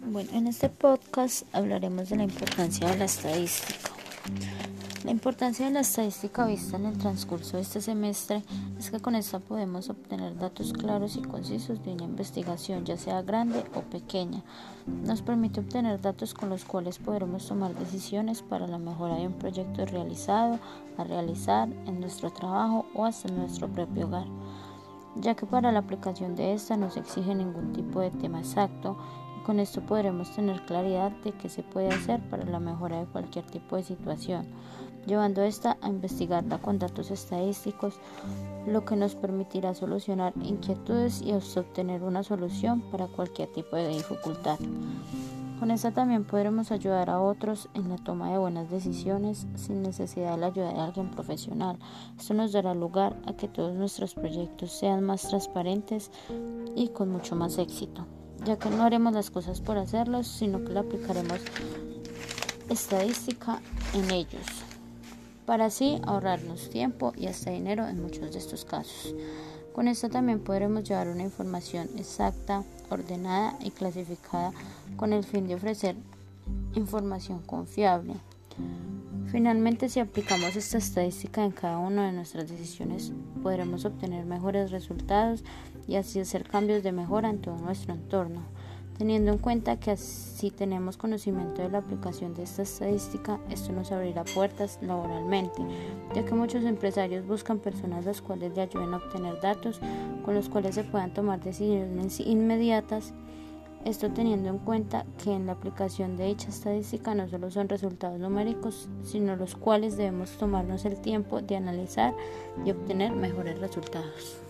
Bueno, en este podcast hablaremos de la importancia de la estadística. La importancia de la estadística vista en el transcurso de este semestre es que con esta podemos obtener datos claros y concisos de una investigación, ya sea grande o pequeña. Nos permite obtener datos con los cuales podremos tomar decisiones para la mejora de un proyecto realizado, a realizar en nuestro trabajo o hasta en nuestro propio hogar ya que para la aplicación de esta no se exige ningún tipo de tema exacto y con esto podremos tener claridad de qué se puede hacer para la mejora de cualquier tipo de situación, llevando esta a investigarla con datos estadísticos, lo que nos permitirá solucionar inquietudes y obtener una solución para cualquier tipo de dificultad. Con esta también podremos ayudar a otros en la toma de buenas decisiones sin necesidad de la ayuda de alguien profesional. Esto nos dará lugar a que todos nuestros proyectos sean más transparentes y con mucho más éxito, ya que no haremos las cosas por hacerlos, sino que le aplicaremos estadística en ellos, para así ahorrarnos tiempo y hasta dinero en muchos de estos casos. Con esto también podremos llevar una información exacta, ordenada y clasificada con el fin de ofrecer información confiable. Finalmente, si aplicamos esta estadística en cada una de nuestras decisiones, podremos obtener mejores resultados y así hacer cambios de mejora en todo nuestro entorno teniendo en cuenta que si tenemos conocimiento de la aplicación de esta estadística, esto nos abrirá puertas laboralmente, ya que muchos empresarios buscan personas las cuales le ayuden a obtener datos con los cuales se puedan tomar decisiones inmediatas. Esto teniendo en cuenta que en la aplicación de dicha estadística no solo son resultados numéricos, sino los cuales debemos tomarnos el tiempo de analizar y obtener mejores resultados.